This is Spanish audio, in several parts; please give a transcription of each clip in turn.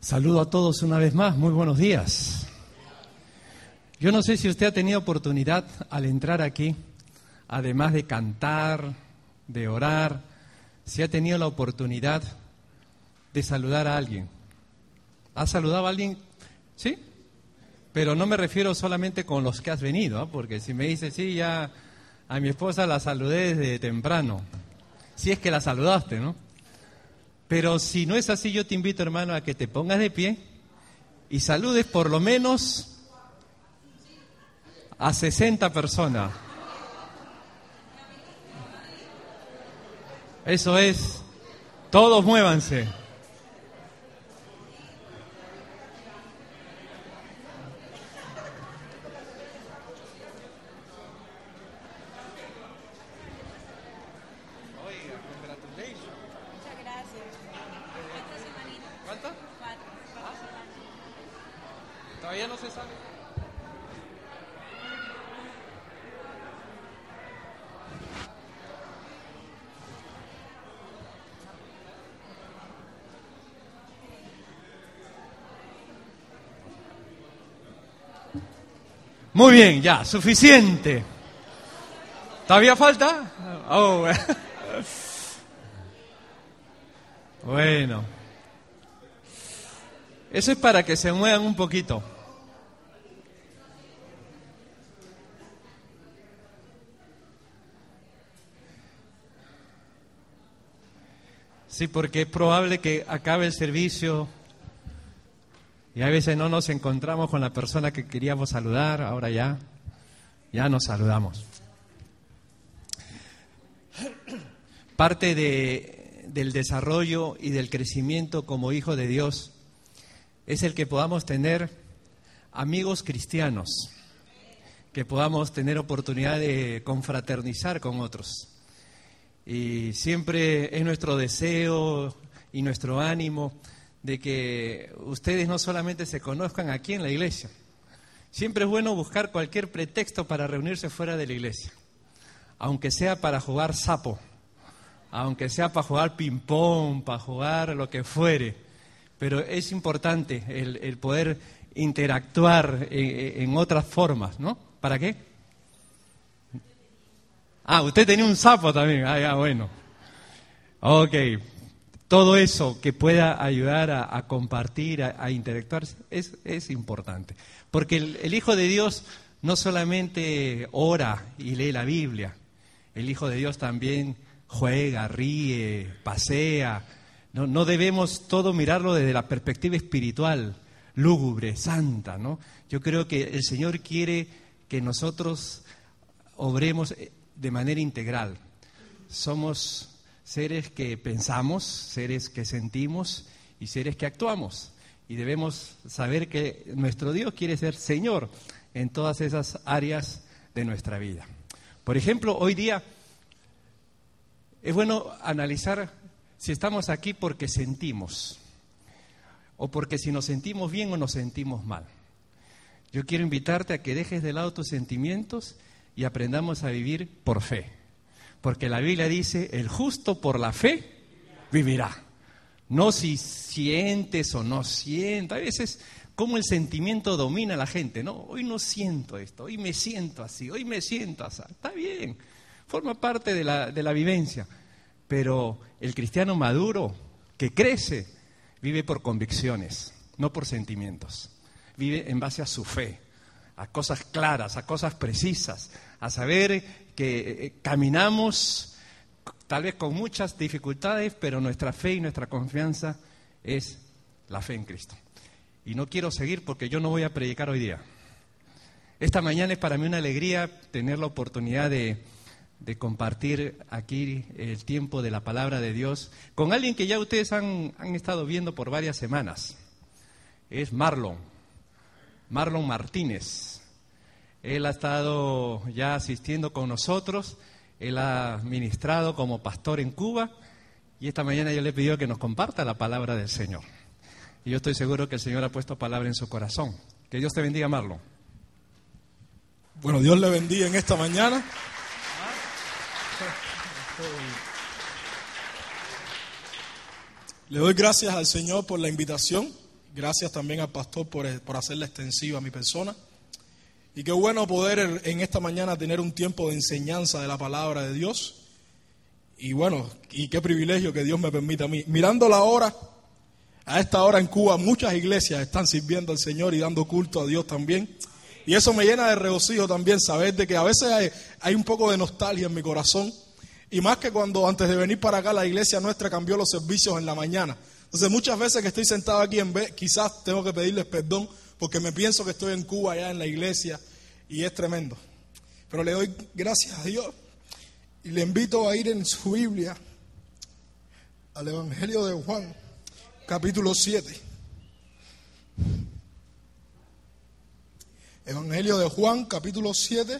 Saludo a todos una vez más, muy buenos días. Yo no sé si usted ha tenido oportunidad al entrar aquí, además de cantar, de orar, si ha tenido la oportunidad de saludar a alguien. ¿Ha saludado a alguien? ¿Sí? Pero no me refiero solamente con los que has venido, ¿ah? porque si me dice, sí, ya a mi esposa la saludé desde temprano, si es que la saludaste, ¿no? Pero si no es así, yo te invito, hermano, a que te pongas de pie y saludes por lo menos a 60 personas. Eso es, todos muévanse. Muy bien, ya, suficiente. ¿Todavía falta? Oh, bueno. Eso es para que se muevan un poquito. Sí, porque es probable que acabe el servicio y a veces no nos encontramos con la persona que queríamos saludar, ahora ya, ya nos saludamos. Parte de, del desarrollo y del crecimiento como hijo de Dios es el que podamos tener amigos cristianos, que podamos tener oportunidad de confraternizar con otros. Y siempre es nuestro deseo y nuestro ánimo de que ustedes no solamente se conozcan aquí en la iglesia. Siempre es bueno buscar cualquier pretexto para reunirse fuera de la iglesia, aunque sea para jugar sapo, aunque sea para jugar ping-pong, para jugar lo que fuere. Pero es importante el, poder interactuar en, otras formas, ¿no? ¿Para qué? Ah, usted tenía un sapo también. Ah, bueno. Ok, todo eso que pueda ayudar a, compartir, a, interactuar, es, importante. Porque el, Hijo de Dios no solamente ora y lee la Biblia, el Hijo de Dios también juega, ríe, pasea. No, no debemos todo mirarlo desde la perspectiva espiritual, lúgubre, santa, ¿no? Yo creo que el Señor quiere que nosotros obremos de manera integral. Somos seres que pensamos, seres que sentimos y seres que actuamos. Y debemos saber que nuestro Dios quiere ser Señor en todas esas áreas de nuestra vida. Por ejemplo, hoy día es bueno analizar si estamos aquí porque sentimos o porque si nos sentimos bien o nos sentimos mal. Yo quiero invitarte a que dejes de lado tus sentimientos y aprendamos a vivir por fe. Porque la Biblia dice, el justo por la fe vivirá. No si sientes o no sientes. A veces, como el sentimiento domina a la gente, ¿no? Hoy no siento esto, hoy me siento así, hoy me siento así. Está bien, forma parte de la, de la vivencia. Pero el cristiano maduro, que crece, vive por convicciones, no por sentimientos. Vive en base a su fe, a cosas claras, a cosas precisas, a saber que eh, caminamos tal vez con muchas dificultades, pero nuestra fe y nuestra confianza es la fe en Cristo. Y no quiero seguir porque yo no voy a predicar hoy día. Esta mañana es para mí una alegría tener la oportunidad de, compartir aquí el tiempo de la palabra de Dios con alguien que ya ustedes han, han estado viendo por varias semanas. Es Marlon, Marlon Martínez. Él ha estado ya asistiendo con nosotros, él ha ministrado como pastor en Cuba y esta mañana yo le he que nos comparta la palabra del Señor. Y yo estoy seguro que el Señor ha puesto palabra en su corazón. Que Dios te bendiga, Marlon. Bueno, Dios le bendiga en esta mañana. Le doy gracias al Señor por la invitación Gracias también al pastor por, por hacerla extensiva a mi persona. Y qué bueno poder en esta mañana tener un tiempo de enseñanza de la palabra de Dios. Y bueno, y qué privilegio que Dios me permita a mí. Mirando la hora, a esta hora en Cuba muchas iglesias están sirviendo al Señor y dando culto a Dios también. Y eso me llena de regocijo también saber de que a veces hay, hay un poco de nostalgia en mi corazón. Y más que cuando antes de venir para acá la iglesia nuestra cambió los servicios en la mañana. Entonces muchas veces que estoy sentado aquí en vez, quizás tengo que pedirles perdón porque me pienso que estoy en Cuba allá en la iglesia y es tremendo. Pero le doy gracias a Dios y le invito a ir en su Biblia al Evangelio de Juan, capítulo 7. Evangelio de Juan, capítulo 7.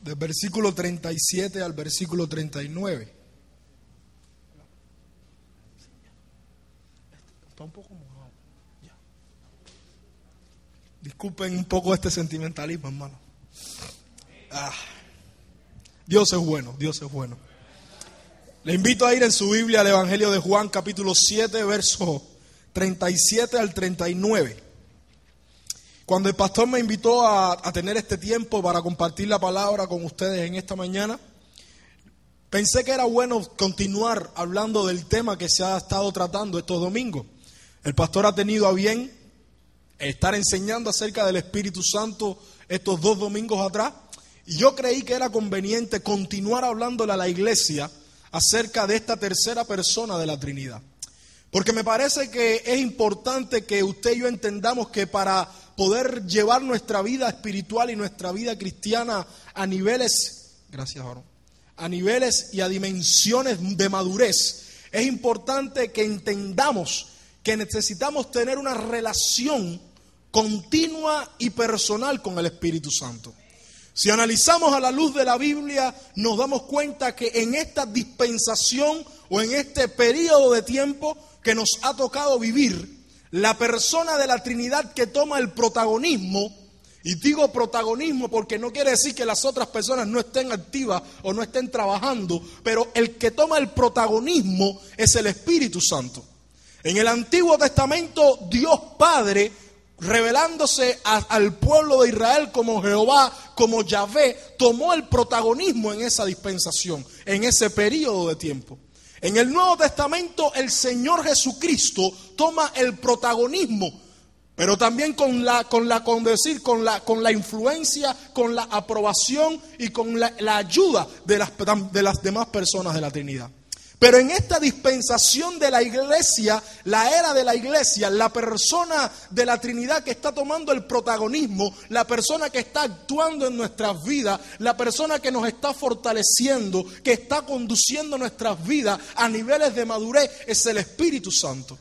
del versículo 37 al versículo 39. Está un poco mojado. Disculpen un poco este sentimentalismo, hermano. Ah. Dios es bueno, Dios es bueno. Le invito a ir en su Biblia al Evangelio de Juan, capítulo 7, verso 37 al 39. Cuando el pastor me invitó a, tener este tiempo para compartir la palabra con ustedes en esta mañana, pensé que era bueno continuar hablando del tema que se ha estado tratando estos domingos. El pastor ha tenido a bien estar enseñando acerca del Espíritu Santo estos dos domingos atrás. Y yo creí que era conveniente continuar hablándole a la iglesia acerca de esta tercera persona de la Trinidad. Porque me parece que es importante que usted y yo entendamos que para poder llevar nuestra vida espiritual y nuestra vida cristiana a niveles, gracias a niveles y a dimensiones de madurez, es importante que entendamos que necesitamos tener una relación continua y personal con el Espíritu Santo. Si analizamos a la luz de la Biblia, nos damos cuenta que en esta dispensación o en este periodo de tiempo que nos ha tocado vivir, la persona de la Trinidad que toma el protagonismo, y digo protagonismo porque no quiere decir que las otras personas no estén activas o no estén trabajando, pero el que toma el protagonismo es el Espíritu Santo. En el Antiguo Testamento, Dios Padre, revelándose al pueblo de Israel como Jehová, como Yahvé, tomó el protagonismo en esa dispensación, en ese periodo de tiempo. En el Nuevo Testamento el Señor Jesucristo toma el protagonismo, pero también con la, con la, con decir, con la, con la influencia, con la aprobación y con la, la ayuda de las, de las demás personas de la Trinidad. Pero en esta dispensación de la iglesia, la era de la iglesia, la persona de la Trinidad que está tomando el protagonismo, la persona que está actuando en nuestras vidas, la persona que nos está fortaleciendo, que está conduciendo nuestras vidas a niveles de madurez, es el Espíritu Santo.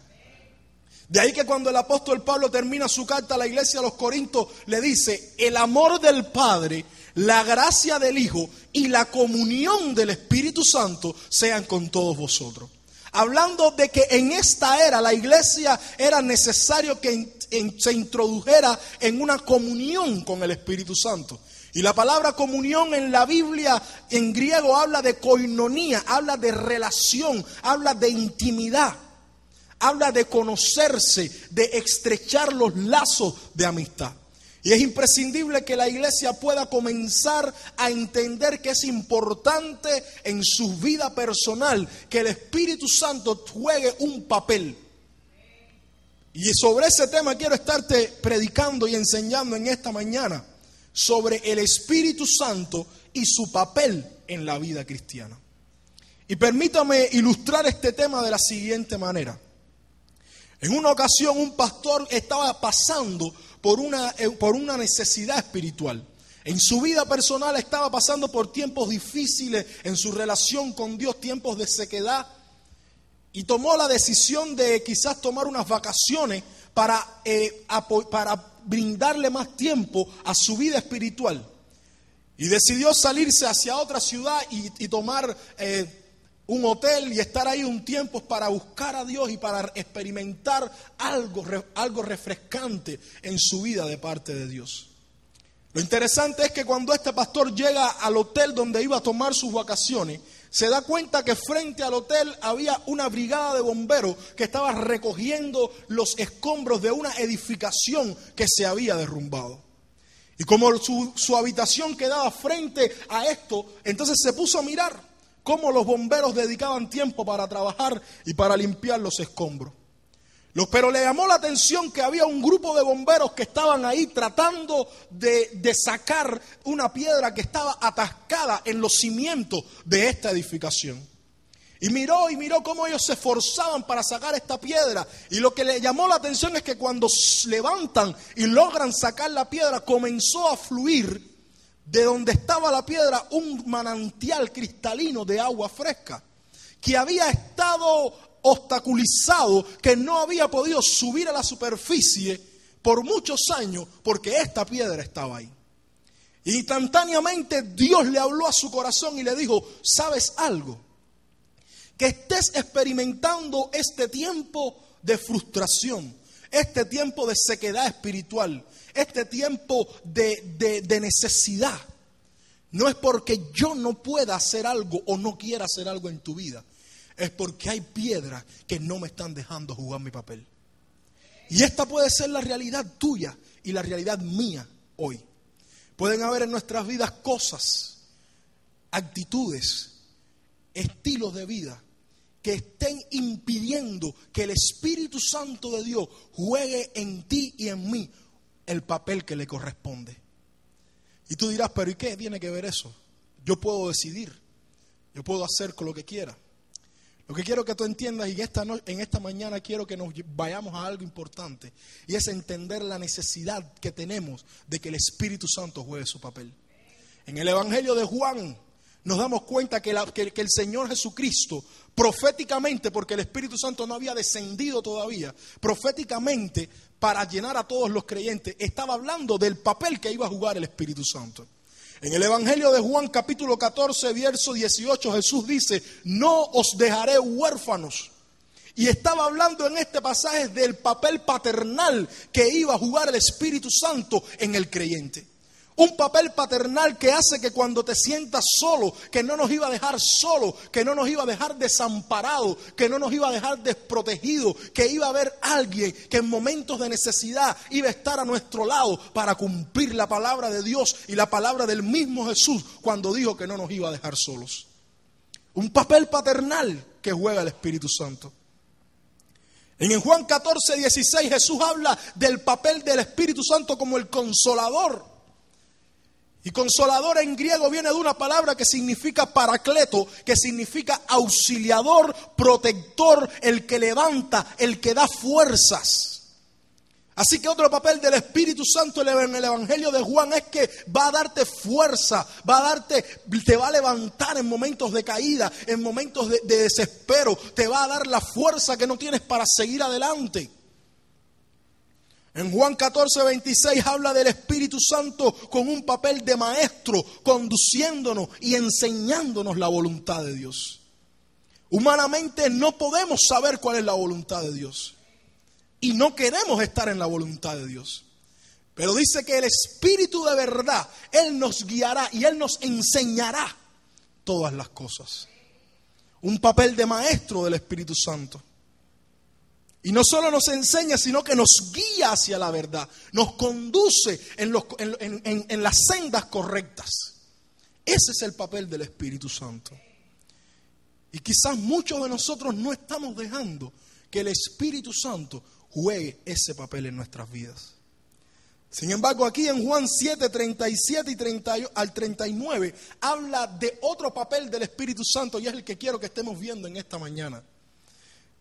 De ahí que cuando el apóstol Pablo termina su carta a la iglesia de los Corintios, le dice, el amor del Padre la gracia del Hijo y la comunión del Espíritu Santo sean con todos vosotros. Hablando de que en esta era la iglesia era necesario que se introdujera en una comunión con el Espíritu Santo. Y la palabra comunión en la Biblia en griego habla de koinonía, habla de relación, habla de intimidad, habla de conocerse, de estrechar los lazos de amistad. Y es imprescindible que la iglesia pueda comenzar a entender que es importante en su vida personal que el Espíritu Santo juegue un papel. Y sobre ese tema quiero estarte predicando y enseñando en esta mañana sobre el Espíritu Santo y su papel en la vida cristiana. Y permítame ilustrar este tema de la siguiente manera. En una ocasión un pastor estaba pasando por una, eh, por una necesidad espiritual. En su vida personal estaba pasando por tiempos difíciles, en su relación con Dios, tiempos de sequedad, y tomó la decisión de quizás tomar unas vacaciones para, eh, para brindarle más tiempo a su vida espiritual. Y decidió salirse hacia otra ciudad y, tomar eh, un hotel y estar ahí un tiempo para buscar a Dios y para experimentar algo, algo refrescante en su vida de parte de Dios. Lo interesante es que cuando este pastor llega al hotel donde iba a tomar sus vacaciones, se da cuenta que frente al hotel había una brigada de bomberos que estaba recogiendo los escombros de una edificación que se había derrumbado. Y como su, su, habitación quedaba frente a esto, entonces se puso a mirar cómo los bomberos dedicaban tiempo para trabajar y para limpiar los escombros. Pero le llamó la atención que había un grupo de bomberos que estaban ahí tratando de, sacar una piedra que estaba atascada en los cimientos de esta edificación. Y miró y miró cómo ellos se esforzaban para sacar esta piedra. Y lo que le llamó la atención es que cuando levantan y logran sacar la piedra, comenzó a fluir de donde estaba la piedra un manantial cristalino de agua fresca que había estado obstaculizado, que no había podido subir a la superficie por muchos años porque esta piedra estaba ahí. Instantáneamente Dios le habló a su corazón y le dijo, ¿sabes algo? Que estés experimentando este tiempo de frustración, este tiempo de sequedad espiritual, este tiempo de, de, necesidad. No es porque yo no pueda hacer algo o no quiera hacer algo en tu vida es porque hay piedras que no me están dejando jugar mi papel. Y esta puede ser la realidad tuya y la realidad mía hoy. Pueden haber en nuestras vidas cosas, actitudes, estilos de vida que estén impidiendo que el Espíritu Santo de Dios juegue en ti y en mí el papel que le corresponde. Y tú dirás, pero ¿y qué tiene que ver eso? Yo puedo decidir, yo puedo hacer con lo que quiera. Lo que quiero que tú entiendas y esta, en esta mañana quiero que nos vayamos a algo importante y es entender la necesidad que tenemos de que el Espíritu Santo juegue su papel. En el Evangelio de Juan nos damos cuenta que, que el Señor Jesucristo proféticamente, porque el Espíritu Santo no había descendido todavía, proféticamente para llenar a todos los creyentes, estaba hablando del papel que iba a jugar el Espíritu Santo. En el Evangelio de Juan capítulo 14, verso 18, Jesús dice, no os dejaré huérfanos. Y estaba hablando en este pasaje del papel paternal que iba a jugar el Espíritu Santo en el creyente. Un papel paternal que hace que cuando te sientas solo, que no nos iba a dejar solo, que no nos iba a dejar desamparado, que no nos iba a dejar desprotegido, que iba a haber alguien que en momentos de necesidad iba a estar a nuestro lado para cumplir la palabra de Dios y la palabra del mismo Jesús cuando dijo que no nos iba a dejar solos. Un papel paternal que juega el Espíritu Santo. En Juan 14, 16 Jesús habla del papel del Espíritu Santo como el consolador. Y consolador en griego viene de una palabra que significa paracleto, que significa auxiliador, protector, el que levanta, el que da fuerzas. Así que otro papel del Espíritu Santo en el Evangelio de Juan es que va a darte fuerza, va a darte, te va a levantar en momentos de caída, en momentos de, de desespero, te va a dar la fuerza que no tienes para seguir adelante. En Juan 14, 26 habla del Espíritu Santo con un papel de maestro, conduciéndonos y enseñándonos la voluntad de Dios. Humanamente no podemos saber cuál es la voluntad de Dios. Y no queremos estar en la voluntad de Dios. Pero dice que el Espíritu de verdad, Él nos guiará y Él nos enseñará todas las cosas. Un papel de maestro del Espíritu Santo. Y no solo nos enseña, sino que nos guía hacia la verdad, nos conduce en, en, las sendas correctas. Ese es el papel del Espíritu Santo. Y quizás muchos de nosotros no estamos dejando que el Espíritu Santo juegue ese papel en nuestras vidas. Sin embargo, aquí en Juan 7, 37 y 30, al 39 habla de otro papel del Espíritu Santo y es el que quiero que estemos viendo en esta mañana.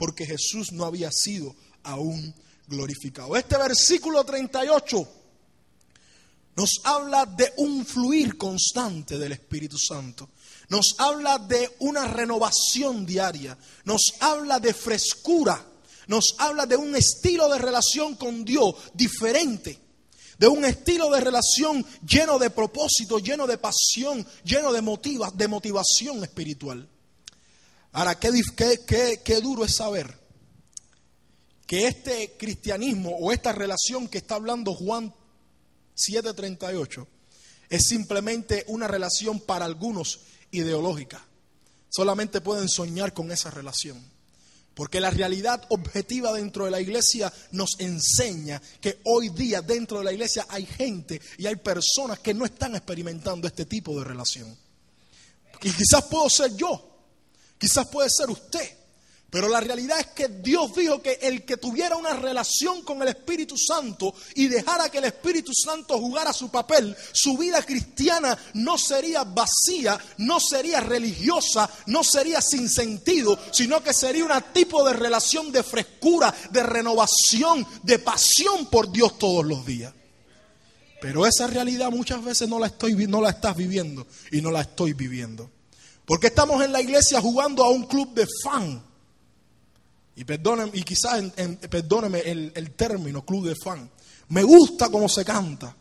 porque Jesús no había sido aún glorificado. Este versículo 38 nos habla de un fluir constante del Espíritu Santo. Nos habla de una renovación diaria. Nos habla de frescura. Nos habla de un estilo de relación con Dios diferente. De un estilo de relación lleno de propósito, lleno de pasión, lleno de, motiva, de motivación espiritual. Ahora, qué, qué, qué duro es saber que este cristianismo o esta relación que está hablando Juan 7:38 es simplemente una relación para algunos ideológica. Solamente pueden soñar con esa relación. Porque la realidad objetiva dentro de la iglesia nos enseña que hoy día dentro de la iglesia hay gente y hay personas que no están experimentando este tipo de relación. Y quizás puedo ser yo, quizás puede ser usted, pero la realidad es que Dios dijo que el que tuviera una relación con el Espíritu Santo y dejara que el Espíritu Santo jugara su papel, su vida cristiana no sería vacía, no sería religiosa, no sería sin sentido, sino que sería un tipo de relación de frescura, de renovación, de pasión por Dios todos los días. Pero esa realidad muchas veces no la, estoy, no la estás viviendo y no la estoy viviendo. Porque estamos en la iglesia jugando a un club de fan y, y quizás perdóneme el, término club de fan. Me gusta cómo se canta,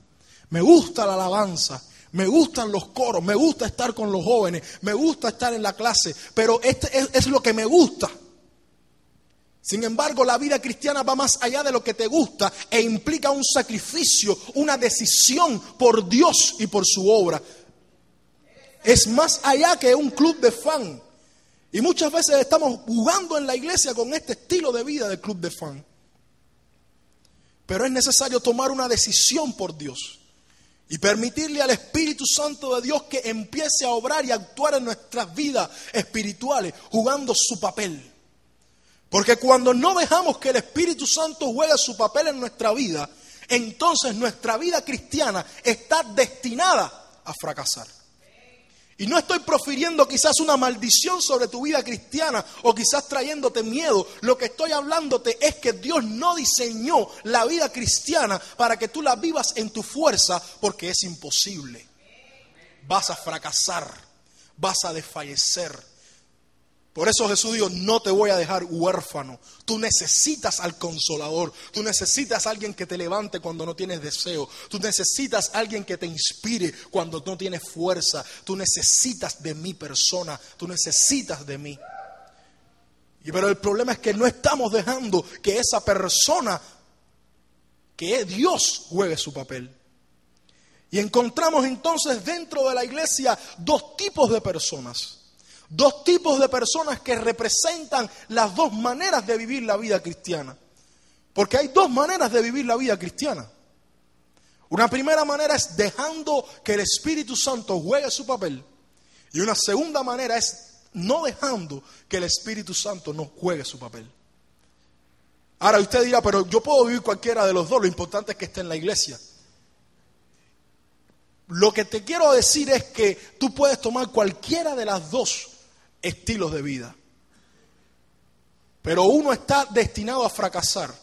me gusta la alabanza, me gustan los coros, me gusta estar con los jóvenes, me gusta estar en la clase, pero este es, es, lo que me gusta. Sin embargo, la vida cristiana va más allá de lo que te gusta e implica un sacrificio, una decisión por Dios y por su obra. Es más allá que un club de fan. Y muchas veces estamos jugando en la iglesia con este estilo de vida del club de fan. Pero es necesario tomar una decisión por Dios y permitirle al Espíritu Santo de Dios que empiece a obrar y actuar en nuestras vidas espirituales, jugando su papel. Porque cuando no dejamos que el Espíritu Santo juegue su papel en nuestra vida, entonces nuestra vida cristiana está destinada a fracasar. Y no estoy profiriendo quizás una maldición sobre tu vida cristiana o quizás trayéndote miedo. Lo que estoy hablándote es que Dios no diseñó la vida cristiana para que tú la vivas en tu fuerza porque es imposible. Vas a fracasar, vas a desfallecer, por eso Jesús dijo, no te voy a dejar huérfano. Tú necesitas al consolador. Tú necesitas a alguien que te levante cuando no tienes deseo. Tú necesitas a alguien que te inspire cuando no tienes fuerza. Tú necesitas de mi persona. Tú necesitas de mí. Y pero el problema es que no estamos dejando que esa persona, que es Dios, juegue su papel. Y encontramos entonces dentro de la iglesia dos tipos de personas. Dos tipos de personas que representan las dos maneras de vivir la vida cristiana. Porque hay dos maneras de vivir la vida cristiana. Una primera manera es dejando que el Espíritu Santo juegue su papel. Y una segunda manera es no dejando que el Espíritu Santo no juegue su papel. Ahora usted dirá, pero yo puedo vivir cualquiera de los dos, lo importante es que esté en la iglesia. Lo que te quiero decir es que tú puedes tomar cualquiera de las dos estilos de vida. Pero uno está destinado a fracasar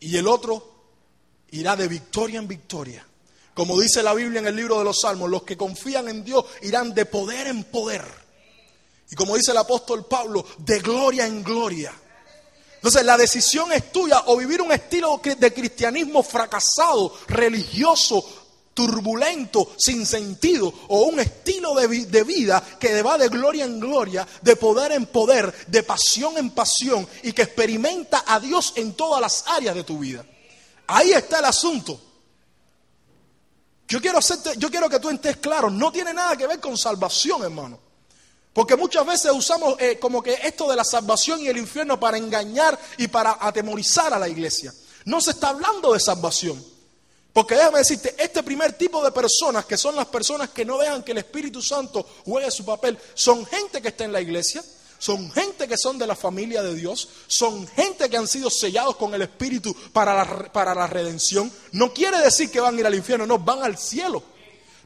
y el otro irá de victoria en victoria. Como dice la Biblia en el libro de los Salmos, los que confían en Dios irán de poder en poder. Y como dice el apóstol Pablo, de gloria en gloria. Entonces la decisión es tuya o vivir un estilo de cristianismo fracasado, religioso, turbulento, sin sentido, o un estilo de, vida que va de gloria en gloria, de poder en poder, de pasión en pasión, y que experimenta a Dios en todas las áreas de tu vida. Ahí está el asunto. Yo quiero, hacerte, yo quiero que tú estés claro, no tiene nada que ver con salvación, hermano. Porque muchas veces usamos eh, como que esto de la salvación y el infierno para engañar y para atemorizar a la iglesia. No se está hablando de salvación. Porque déjame decirte, este primer tipo de personas, que son las personas que no dejan que el Espíritu Santo juegue su papel, son gente que está en la iglesia, son gente que son de la familia de Dios, son gente que han sido sellados con el Espíritu para la, para la redención. No quiere decir que van a ir al infierno, no, van al cielo.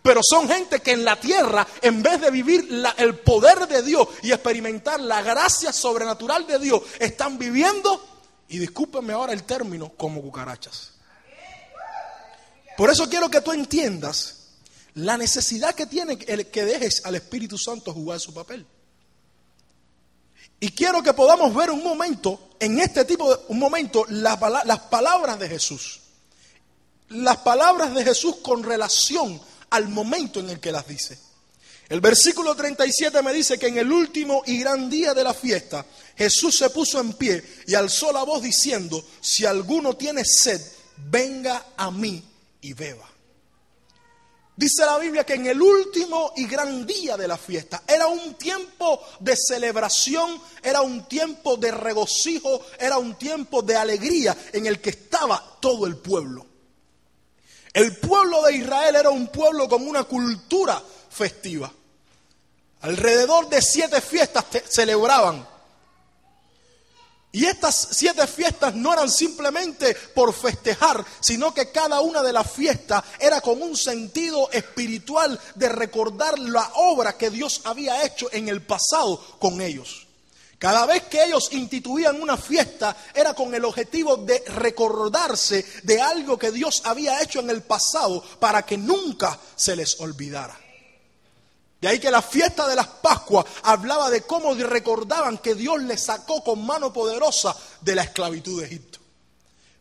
Pero son gente que en la tierra, en vez de vivir el poder de Dios y experimentar la gracia sobrenatural de Dios, están viviendo, y discúlpenme ahora el término, como cucarachas. Por eso quiero que tú entiendas la necesidad que tiene el que dejes al Espíritu Santo jugar su papel. Y quiero que podamos ver un momento, en este tipo de un momento, las palabras de Jesús. Las palabras de Jesús con relación al momento en el que las dice. El versículo 37 me dice que en el último y gran día de la fiesta, Jesús se puso en pie y alzó la voz diciendo, si alguno tiene sed, venga a mí y beba. Dice la Biblia que en el último y gran día de la fiesta era un tiempo de celebración, era un tiempo de regocijo, era un tiempo de alegría en el que estaba todo el pueblo. El pueblo de Israel era un pueblo con una cultura festiva. Alrededor de siete fiestas celebraban y estas siete fiestas no eran simplemente por festejar, sino que cada una de las fiestas era con un sentido espiritual de recordar la obra que Dios había hecho en el pasado con ellos. Cada vez que ellos instituían una fiesta era con el objetivo de recordarse de algo que Dios había hecho en el pasado para que nunca se les olvidara. De ahí que la fiesta de las Pascuas hablaba de cómo recordaban que Dios les sacó con mano poderosa de la esclavitud de Egipto.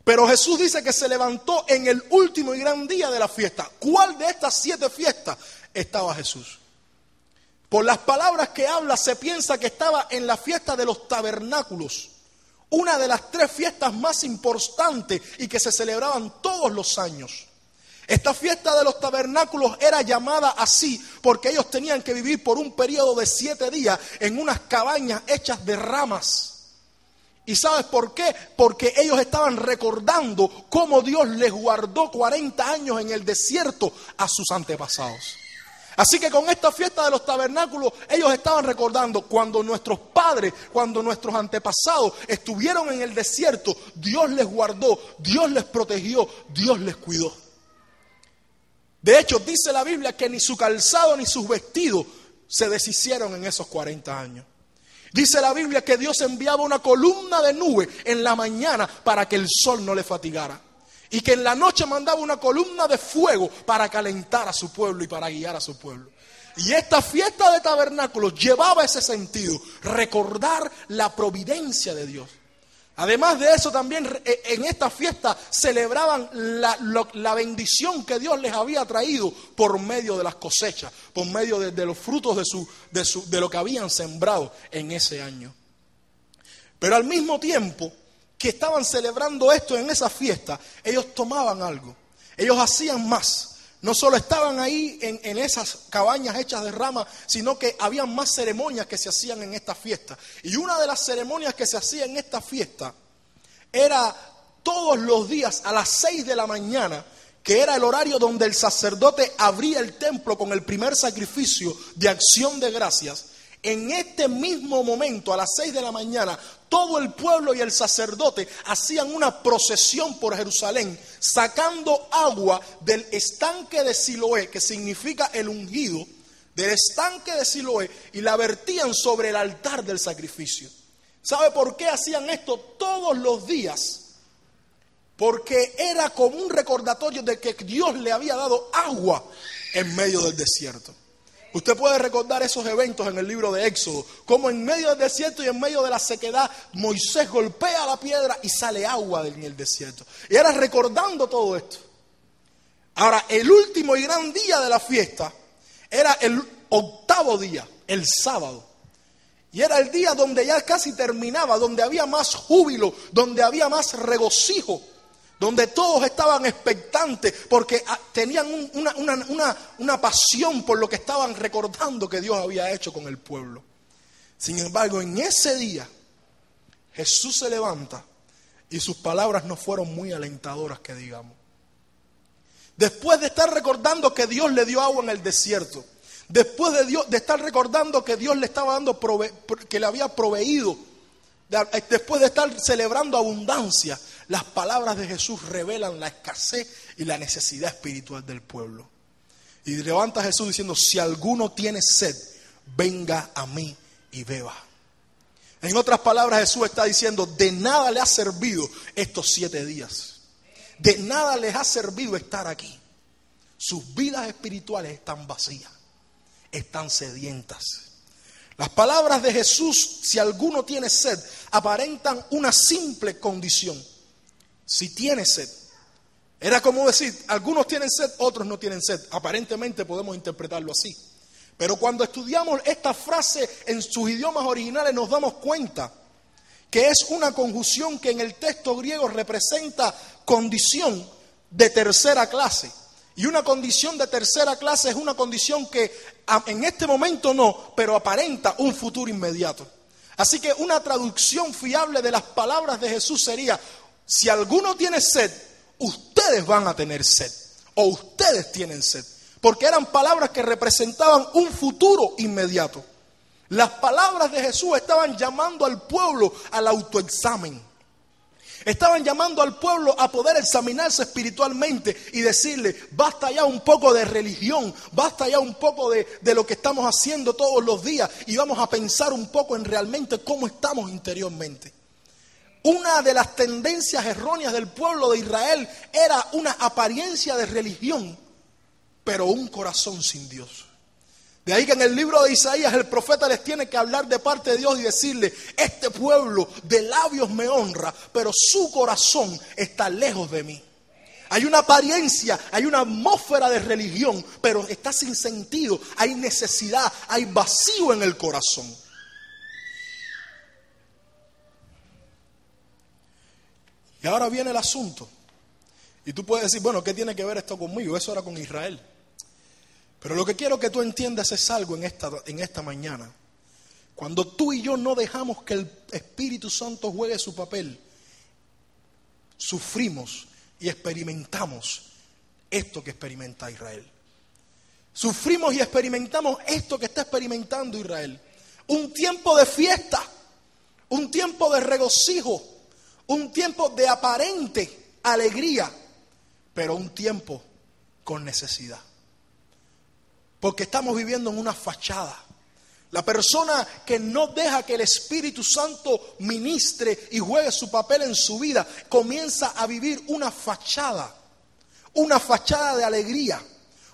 Pero Jesús dice que se levantó en el último y gran día de la fiesta. ¿Cuál de estas siete fiestas estaba Jesús? Por las palabras que habla se piensa que estaba en la fiesta de los tabernáculos, una de las tres fiestas más importantes y que se celebraban todos los años. Esta fiesta de los tabernáculos era llamada así porque ellos tenían que vivir por un periodo de siete días en unas cabañas hechas de ramas. ¿Y sabes por qué? Porque ellos estaban recordando cómo Dios les guardó 40 años en el desierto a sus antepasados. Así que con esta fiesta de los tabernáculos ellos estaban recordando cuando nuestros padres, cuando nuestros antepasados estuvieron en el desierto, Dios les guardó, Dios les protegió, Dios les cuidó. De hecho, dice la Biblia que ni su calzado ni sus vestidos se deshicieron en esos 40 años. Dice la Biblia que Dios enviaba una columna de nube en la mañana para que el sol no le fatigara. Y que en la noche mandaba una columna de fuego para calentar a su pueblo y para guiar a su pueblo. Y esta fiesta de tabernáculos llevaba ese sentido, recordar la providencia de Dios. Además de eso, también eh, en esta fiesta celebraban la, bendición que Dios les había traído por medio de las cosechas, por medio de, los frutos de, su, de, su, de lo que habían sembrado en ese año. Pero al mismo tiempo que estaban celebrando esto en esa fiesta, ellos tomaban algo, ellos hacían más. No solo estaban ahí en, en, esas cabañas hechas de rama, sino que había más ceremonias que se hacían en esta fiesta. Y una de las ceremonias que se hacía en esta fiesta era todos los días a las seis de la mañana, que era el horario donde el sacerdote abría el templo con el primer sacrificio de acción de gracias. En este mismo momento, a las seis de la mañana, todo el pueblo y el sacerdote hacían una procesión por Jerusalén, sacando agua del estanque de Siloé, que significa el ungido, del estanque de Siloé, y la vertían sobre el altar del sacrificio. ¿Sabe por qué hacían esto todos los días? Porque era como un recordatorio de que Dios le había dado agua en medio del desierto. Usted puede recordar esos eventos en el libro de Éxodo, como en medio del desierto y en medio de la sequedad, Moisés golpea la piedra y sale agua en el desierto. Y era recordando todo esto. Ahora, el último y gran día de la fiesta era el octavo día, el sábado. Y era el día donde ya casi terminaba, donde había más júbilo, donde había más regocijo donde todos estaban expectantes porque ah, tenían una, pasión por lo que estaban recordando que Dios había hecho con el pueblo. Sin embargo, en ese día Jesús se levanta y sus palabras no fueron muy alentadoras, que digamos. Después de estar recordando que Dios le dio agua en el desierto, después de, Dios, de estar recordando que Dios le estaba dando, que le había proveído, después de estar celebrando abundancia, las palabras de Jesús revelan la escasez y la necesidad espiritual del pueblo. Y levanta Jesús diciendo, si alguno tiene sed, venga a mí y beba. En otras palabras, Jesús está diciendo, de nada le ha servido estos siete días. De nada les ha servido estar aquí. sus vidas espirituales están vacías, están sedientas. Las palabras de Jesús, si alguno tiene sed, aparentan una simple condición. Si tiene sed. Era como decir, algunos tienen sed, otros no tienen sed. Aparentemente podemos interpretarlo así. Pero cuando estudiamos esta frase en sus idiomas originales nos damos cuenta que es una conjunción que en el texto griego representa condición de tercera clase. Y una condición de tercera clase es una condición que en este momento no, pero aparenta un futuro inmediato. Así que una traducción fiable de las palabras de Jesús sería, si alguno tiene sed, ustedes van a tener sed, o ustedes tienen sed, porque eran palabras que representaban un futuro inmediato. Las palabras de Jesús estaban llamando al pueblo al autoexamen. Estaban llamando al pueblo a poder examinarse espiritualmente y decirle, basta ya un poco de religión, basta ya un poco de, de, lo que estamos haciendo todos los días y vamos a pensar un poco en realmente cómo estamos interiormente. Una de las tendencias erróneas del pueblo de Israel era una apariencia de religión, pero un corazón sin Dios. De ahí que en el libro de Isaías el profeta les tiene que hablar de parte de Dios y decirle, este pueblo de labios me honra, pero su corazón está lejos de mí. Hay una apariencia, hay una atmósfera de religión, pero está sin sentido, hay necesidad, hay vacío en el corazón. Y ahora viene el asunto. Y tú puedes decir, bueno, ¿qué tiene que ver esto conmigo? Eso era con Israel. Pero lo que quiero que tú entiendas es algo en esta, en esta mañana. Cuando tú y yo no dejamos que el Espíritu Santo juegue su papel, sufrimos y experimentamos esto que experimenta Israel. Sufrimos y experimentamos esto que está experimentando Israel. Un tiempo de fiesta, un tiempo de regocijo, un tiempo de aparente alegría, pero un tiempo con necesidad. Porque estamos viviendo en una fachada. La persona que no deja que el Espíritu Santo ministre y juegue su papel en su vida, comienza a vivir una fachada, una fachada de alegría,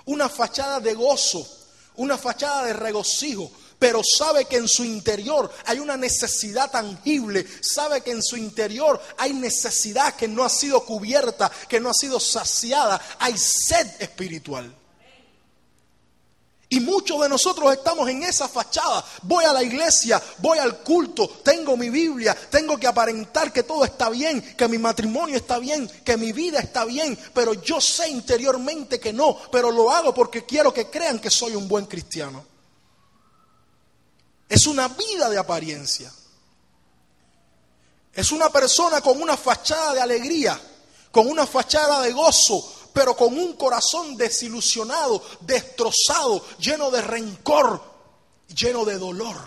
una fachada de gozo, una fachada de regocijo, pero sabe que en su interior hay una necesidad tangible, sabe que en su interior hay necesidad que no ha sido cubierta, que no ha sido saciada, hay sed espiritual. Y muchos de nosotros estamos en esa fachada. Voy a la iglesia, voy al culto, tengo mi Biblia, tengo que aparentar que todo está bien, que mi matrimonio está bien, que mi vida está bien, pero yo sé interiormente que no, pero lo hago porque quiero que crean que soy un buen cristiano. Es una vida de apariencia. Es una persona con una fachada de alegría, con una fachada de gozo, pero con un corazón desilusionado, destrozado, lleno de rencor, lleno de dolor.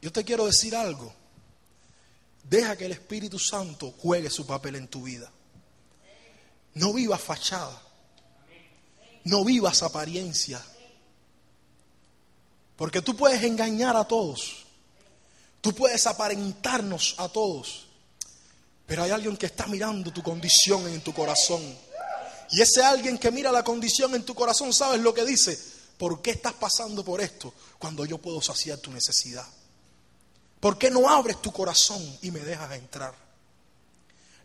Yo te quiero decir algo. Deja que el Espíritu Santo juegue su papel en tu vida. No vivas fachada. No vivas apariencia. Porque tú puedes engañar a todos. Tú puedes aparentarnos a todos. Pero hay alguien que está mirando tu condición en tu corazón. Y ese alguien que mira la condición en tu corazón, ¿sabes lo que dice? ¿Por qué estás pasando por esto cuando yo puedo saciar tu necesidad? ¿Por qué no abres tu corazón y me dejas entrar?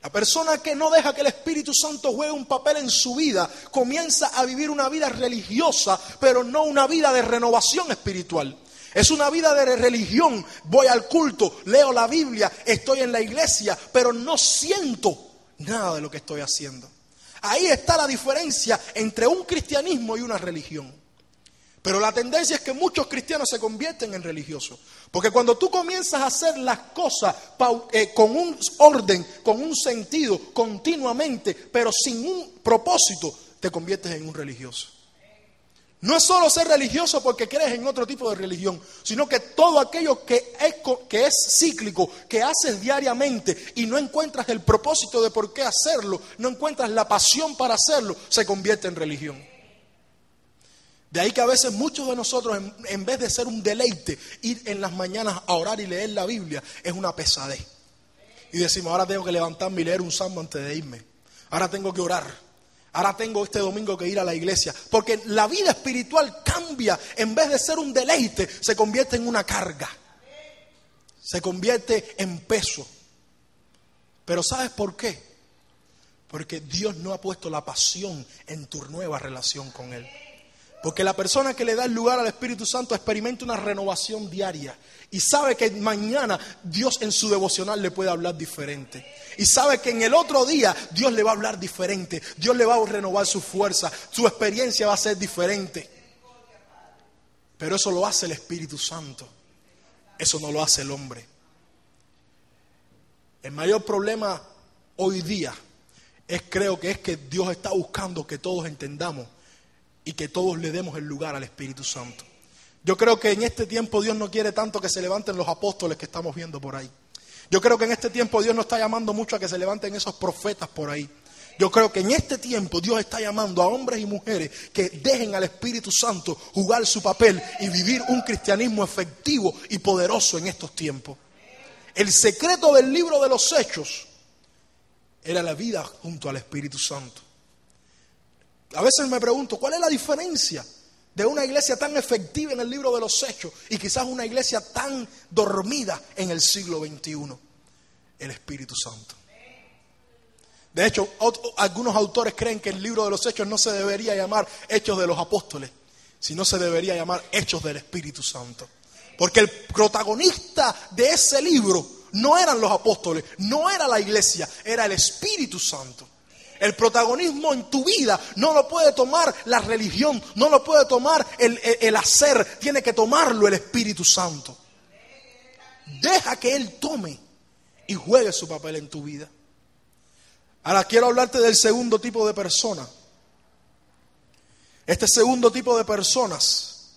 La persona que no deja que el Espíritu Santo juegue un papel en su vida comienza a vivir una vida religiosa, pero no una vida de renovación espiritual. Es una vida de religión. Voy al culto, leo la Biblia, estoy en la iglesia, pero no siento nada de lo que estoy haciendo. Ahí está la diferencia entre un cristianismo y una religión. Pero la tendencia es que muchos cristianos se convierten en religiosos. Porque cuando tú comienzas a hacer las cosas eh, con un orden, con un sentido, continuamente, pero sin un propósito, te conviertes en un religioso. No es solo ser religioso porque crees en otro tipo de religión, sino que todo aquello que es, que es cíclico, que haces diariamente y no encuentras el propósito de por qué hacerlo, no encuentras la pasión para hacerlo, se convierte en religión. De ahí que a veces muchos de nosotros, en, vez de ser un deleite, ir en las mañanas a orar y leer la Biblia, es una pesadez. Y decimos, ahora tengo que levantarme y leer un salmo antes de irme. Ahora tengo que orar. Ahora tengo este domingo que ir a la iglesia. Porque la vida espiritual cambia. En vez de ser un deleite, se convierte en una carga. Se convierte en peso. Pero ¿sabes por qué? Porque Dios no ha puesto la pasión en tu nueva relación con Él. Porque la persona que le da el lugar al Espíritu Santo experimenta una renovación diaria y sabe que mañana Dios en su devocional le puede hablar diferente. Y sabe que en el otro día Dios le va a hablar diferente. Dios le va a renovar su fuerza. Su experiencia va a ser diferente. Pero eso lo hace el Espíritu Santo. Eso no lo hace el hombre. El mayor problema hoy día es creo que es que Dios está buscando que todos entendamos y que todos le demos el lugar al Espíritu Santo. Yo creo que en este tiempo Dios no quiere tanto que se levanten los apóstoles que estamos viendo por ahí. Yo creo que en este tiempo Dios no está llamando mucho a que se levanten esos profetas por ahí. Yo creo que en este tiempo Dios está llamando a hombres y mujeres que dejen al Espíritu Santo jugar su papel y vivir un cristianismo efectivo y poderoso en estos tiempos. El secreto del libro de los hechos era la vida junto al Espíritu Santo. A veces me pregunto, ¿cuál es la diferencia de una iglesia tan efectiva en el libro de los hechos y quizás una iglesia tan dormida en el siglo XXI? El Espíritu Santo. De hecho, algunos autores creen que el libro de los hechos no se debería llamar Hechos de los Apóstoles, sino se debería llamar Hechos del Espíritu Santo. Porque el protagonista de ese libro no eran los apóstoles, no era la iglesia, era el Espíritu Santo. El protagonismo en tu vida no lo puede tomar la religión, no lo puede tomar el, hacer, tiene que tomarlo el Espíritu Santo. Deja que Él tome y juegue su papel en tu vida. Ahora quiero hablarte del segundo tipo de persona. Este segundo tipo de personas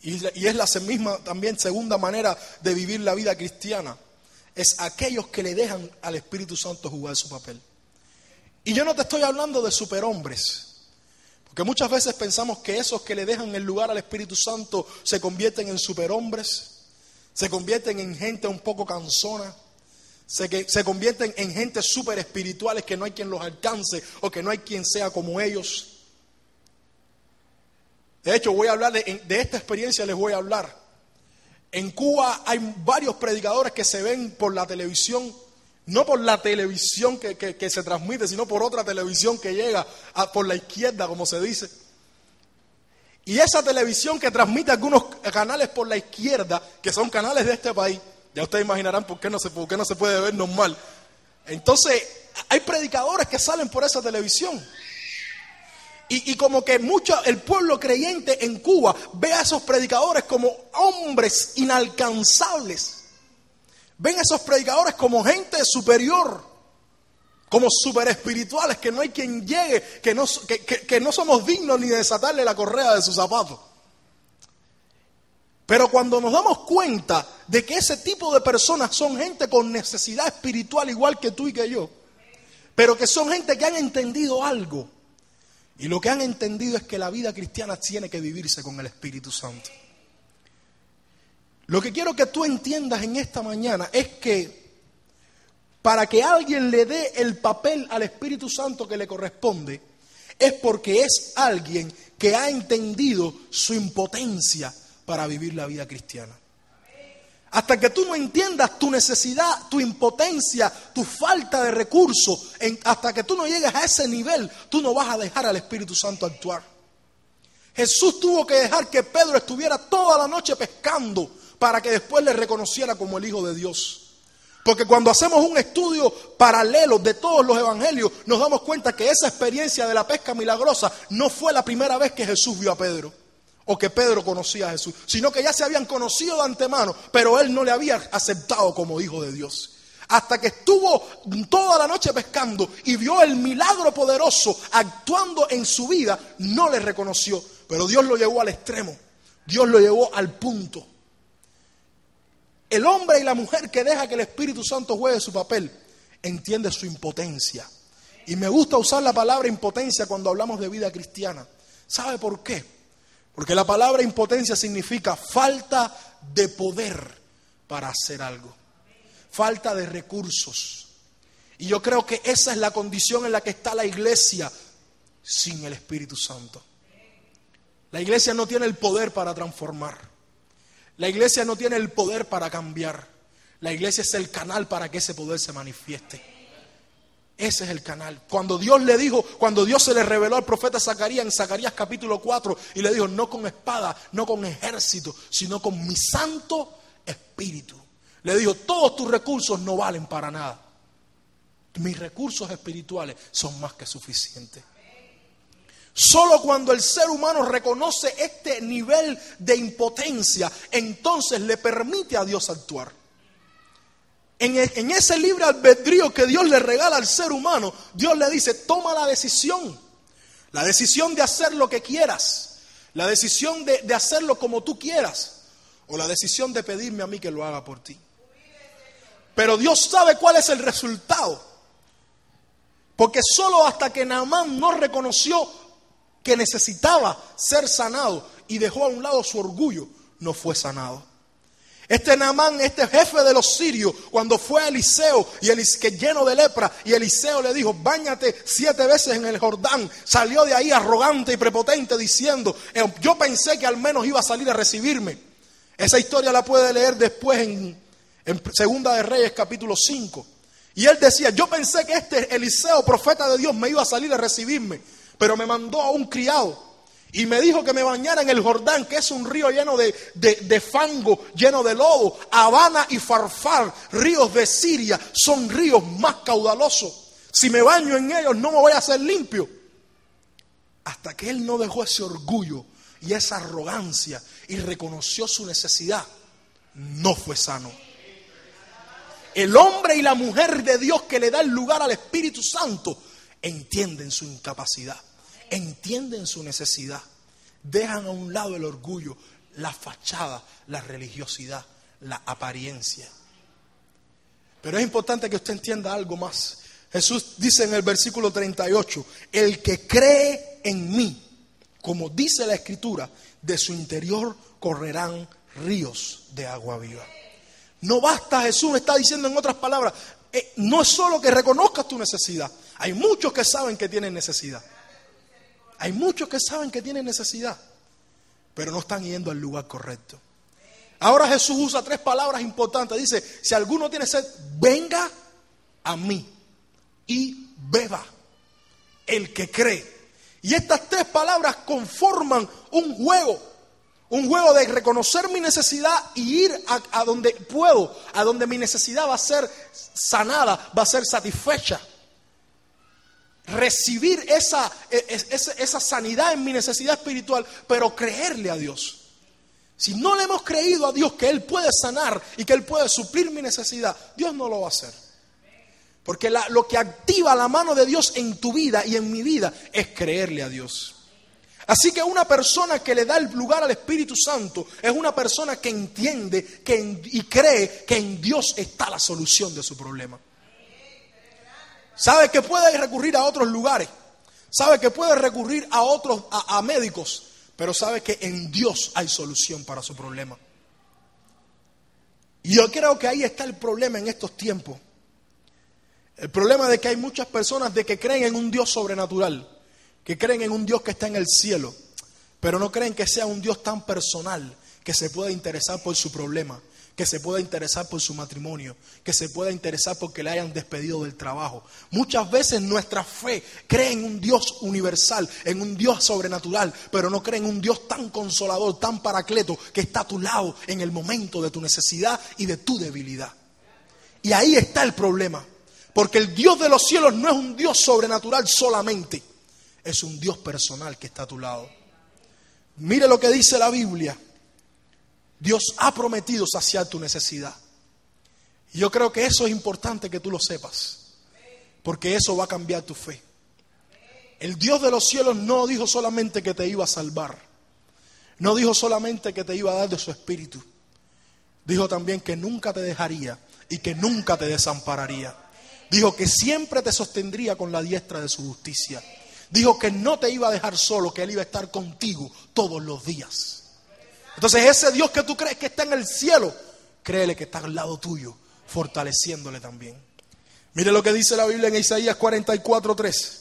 y, es la misma también segunda manera de vivir la vida cristiana. Es aquellos que le dejan al Espíritu Santo jugar su papel. Y yo no te estoy hablando de superhombres. Porque muchas veces pensamos que esos que le dejan el lugar al Espíritu Santo se convierten en superhombres, se convierten en gente un poco cansona, se, se convierten en gente super espirituales que no hay quien los alcance o que no hay quien sea como ellos. De hecho, voy a hablar de, esta experiencia, les voy a hablar. En Cuba hay varios predicadores que se ven por la televisión, no por la televisión que, se transmite, sino por otra televisión que llega por la izquierda, como se dice. Y esa televisión que transmite algunos canales por la izquierda, que son canales de este país, ya ustedes imaginarán por qué no se, por qué no se puede ver normal. Entonces, hay predicadores que salen por esa televisión. Y, como que mucho el pueblo creyente en Cuba ve a esos predicadores como hombres inalcanzables. Ven a esos predicadores como gente superior, como super espirituales, que no hay quien llegue, que no, que no somos dignos ni de desatarle la correa de sus zapatos. Pero cuando nos damos cuenta de que ese tipo de personas son gente con necesidad espiritual igual que tú y que yo, pero que son gente que han entendido algo, y lo que han entendido es que la vida cristiana tiene que vivirse con el Espíritu Santo. Lo que quiero que tú entiendas en esta mañana es que para que alguien le dé el papel al Espíritu Santo que le corresponde, es porque es alguien que ha entendido su impotencia para vivir la vida cristiana. Hasta que tú no entiendas tu necesidad, tu impotencia, tu falta de recursos, hasta que tú no llegues a ese nivel, tú no vas a dejar al Espíritu Santo actuar. Jesús tuvo que dejar que Pedro estuviera toda la noche pescando para que después le reconociera como el Hijo de Dios. Porque cuando hacemos un estudio paralelo de todos los evangelios, nos damos cuenta que esa experiencia de la pesca milagrosa no fue la primera vez que Jesús vio a Pedro o que Pedro conocía a Jesús, sino que ya se habían conocido de antemano, pero él no le había aceptado como hijo de Dios. Hasta que estuvo toda la noche pescando y vio el milagro poderoso actuando en su vida, no le reconoció, pero Dios lo llevó al extremo, Dios lo llevó al punto. El hombre y la mujer que deja que el Espíritu Santo juegue su papel, entiende su impotencia. Y me gusta usar la palabra impotencia cuando hablamos de vida cristiana. ¿Sabe por qué? Porque la palabra impotencia significa falta de poder para hacer algo, falta de recursos. Y yo creo que esa es la condición en la que está la iglesia sin el Espíritu Santo. La iglesia no tiene el poder para transformar. La iglesia no tiene el poder para cambiar. La iglesia es el canal para que ese poder se manifieste. Ese es el canal. Cuando Dios le dijo, cuando Dios se le reveló al profeta Zacarías en Zacarías capítulo 4 y le dijo, no con espada, no con ejército, sino con mi santo espíritu. Le dijo, todos tus recursos no valen para nada. Mis recursos espirituales son más que suficientes. Solo cuando el ser humano reconoce este nivel de impotencia, entonces le permite a Dios actuar. En, en, ese libre albedrío que Dios le regala al ser humano, Dios le dice, toma la decisión. La decisión de hacer lo que quieras. La decisión de, de hacerlo como tú quieras. O la decisión de pedirme a mí que lo haga por ti. Pero Dios sabe cuál es el resultado. Porque solo hasta que Naamán no reconoció que necesitaba ser sanado y dejó a un lado su orgullo, no fue sanado. Este Naamán, este jefe de los sirios, cuando fue a Eliseo y que lleno de lepra, y Eliseo le dijo, báñate siete veces en el Jordán, salió de ahí arrogante y prepotente diciendo, eh, yo pensé que al menos iba a salir a recibirme. Esa historia la puede leer después en, en Segunda de Reyes capítulo 5. Y él decía, yo pensé que este Eliseo, profeta de Dios, me iba a salir a recibirme, pero me mandó a un criado y me dijo que me bañara en el Jordán, que es un río lleno de, de, fango, lleno de lodo. Habana y Farfar, ríos de Siria, son ríos más caudalosos. Si me baño en ellos no me voy a hacer limpio. Hasta que él no dejó ese orgullo y esa arrogancia y reconoció su necesidad, no fue sano. El hombre y la mujer de Dios que le da el lugar al Espíritu Santo entienden su incapacidad entienden su necesidad, dejan a un lado el orgullo, la fachada, la religiosidad, la apariencia. Pero es importante que usted entienda algo más. Jesús dice en el versículo 38, el que cree en mí, como dice la escritura, de su interior correrán ríos de agua viva. No basta, Jesús está diciendo en otras palabras, eh, no es solo que reconozcas tu necesidad, hay muchos que saben que tienen necesidad. Hay muchos que saben que tienen necesidad, pero no están yendo al lugar correcto. Ahora Jesús usa tres palabras importantes. Dice, si alguno tiene sed, venga a mí y beba. El que cree. Y estas tres palabras conforman un juego. Un juego de reconocer mi necesidad y ir a, donde puedo, a donde mi necesidad va a ser sanada, va a ser satisfecha recibir esa, e, esa, esa, sanidad en mi necesidad espiritual, pero creerle a Dios. Si no le hemos creído a Dios que Él puede sanar y que Él puede suplir mi necesidad, Dios no lo va a hacer. Porque lo que activa la mano de Dios en tu vida y en mi vida es creerle a Dios. Así que una persona que le da el lugar al Espíritu Santo es una persona que entiende que y cree que en Dios está la solución de su problema. Sabe que puede recurrir a otros lugares. Sabe que puede recurrir a otros, a, médicos. Pero sabe que en Dios hay solución para su problema. Y yo creo que ahí está el problema en estos tiempos. El problema de que hay muchas personas de que creen en un Dios sobrenatural, que creen en un Dios que está en el cielo, pero no creen que sea un Dios tan personal que se pueda interesar por su problema, que se pueda interesar por su matrimonio, que se pueda interesar porque le hayan despedido del trabajo. Muchas veces nuestra fe cree en un Dios universal, en un Dios sobrenatural, pero no cree en un Dios tan consolador, tan paracleto, que está a tu lado en el momento de tu necesidad y de tu debilidad. Y ahí está el problema, porque el Dios de los cielos no es un Dios sobrenatural solamente, es un Dios personal que está a tu lado. Mire lo que dice la Biblia. Dios ha prometido saciar tu necesidad. Y yo creo que eso es importante que tú lo sepas, porque eso va a cambiar tu fe. El Dios de los cielos no dijo solamente que te iba a salvar, no dijo solamente que te iba a dar de su espíritu, dijo también que nunca te dejaría y que nunca te desampararía. Dijo que siempre te sostendría con la diestra de su justicia. Dijo que no te iba a dejar solo, que Él iba a estar contigo todos los días. Entonces ese Dios que tú crees que está en el cielo, créele que está al lado tuyo, fortaleciéndole también. Mire lo que dice la Biblia en Isaías 44, 3.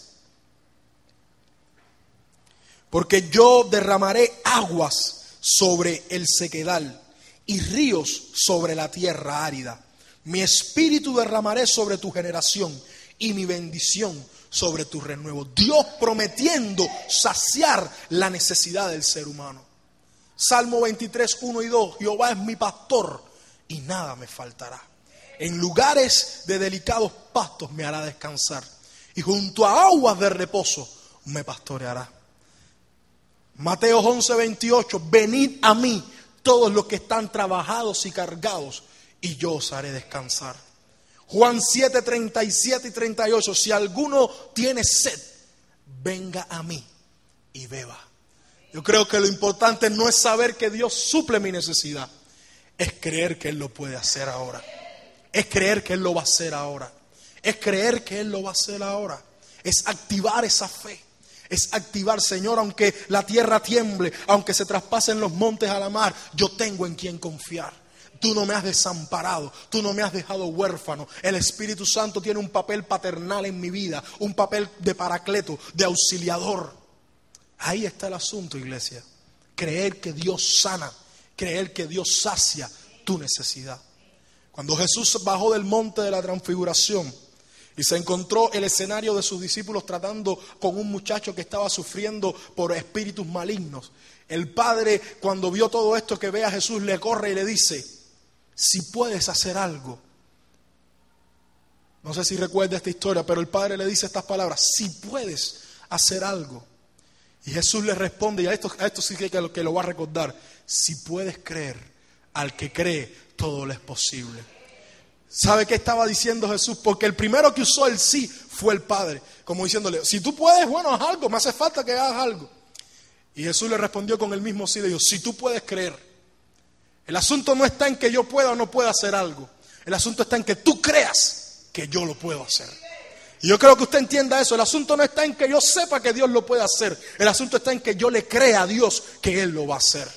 porque yo derramaré aguas sobre el sequedal y ríos sobre la tierra árida. Mi espíritu derramaré sobre tu generación y mi bendición sobre tu renuevo. Dios prometiendo saciar la necesidad del ser humano. Salmo 23, 1 y 2. Jehová es mi pastor y nada me faltará. En lugares de delicados pastos me hará descansar y junto a aguas de reposo me pastoreará. Mateo 11, 28. Venid a mí todos los que están trabajados y cargados y yo os haré descansar. Juan 7, 37 y 38. Si alguno tiene sed, venga a mí y beba. Yo creo que lo importante no es saber que Dios suple mi necesidad, es creer que Él lo puede hacer ahora. Es creer que Él lo va a hacer ahora. Es creer que Él lo va a hacer ahora. Es activar esa fe. Es activar, Señor, aunque la tierra tiemble, aunque se traspasen los montes a la mar, yo tengo en quien confiar. Tú no me has desamparado, tú no me has dejado huérfano. El Espíritu Santo tiene un papel paternal en mi vida, un papel de paracleto, de auxiliador. Ahí está el asunto, iglesia. Creer que Dios sana, creer que Dios sacia tu necesidad. Cuando Jesús bajó del monte de la transfiguración y se encontró el escenario de sus discípulos tratando con un muchacho que estaba sufriendo por espíritus malignos, el padre cuando vio todo esto que ve a Jesús le corre y le dice, si puedes hacer algo. No sé si recuerda esta historia, pero el padre le dice estas palabras, si puedes hacer algo. Y Jesús le responde, y a esto, sí que lo, que lo va a recordar, si puedes creer, al que cree, todo le es posible. ¿Sabe qué estaba diciendo Jesús? Porque el primero que usó el sí fue el Padre, como diciéndole, si tú puedes, bueno, haz algo, me hace falta que hagas algo. Y Jesús le respondió con el mismo sí, le dijo, si tú puedes creer, el asunto no está en que yo pueda o no pueda hacer algo. El asunto está en que tú creas que yo lo puedo hacer. Y yo creo que usted entienda eso. El asunto no está en que yo sepa que Dios lo puede hacer. El asunto está en que yo le crea a Dios que Él lo va a hacer.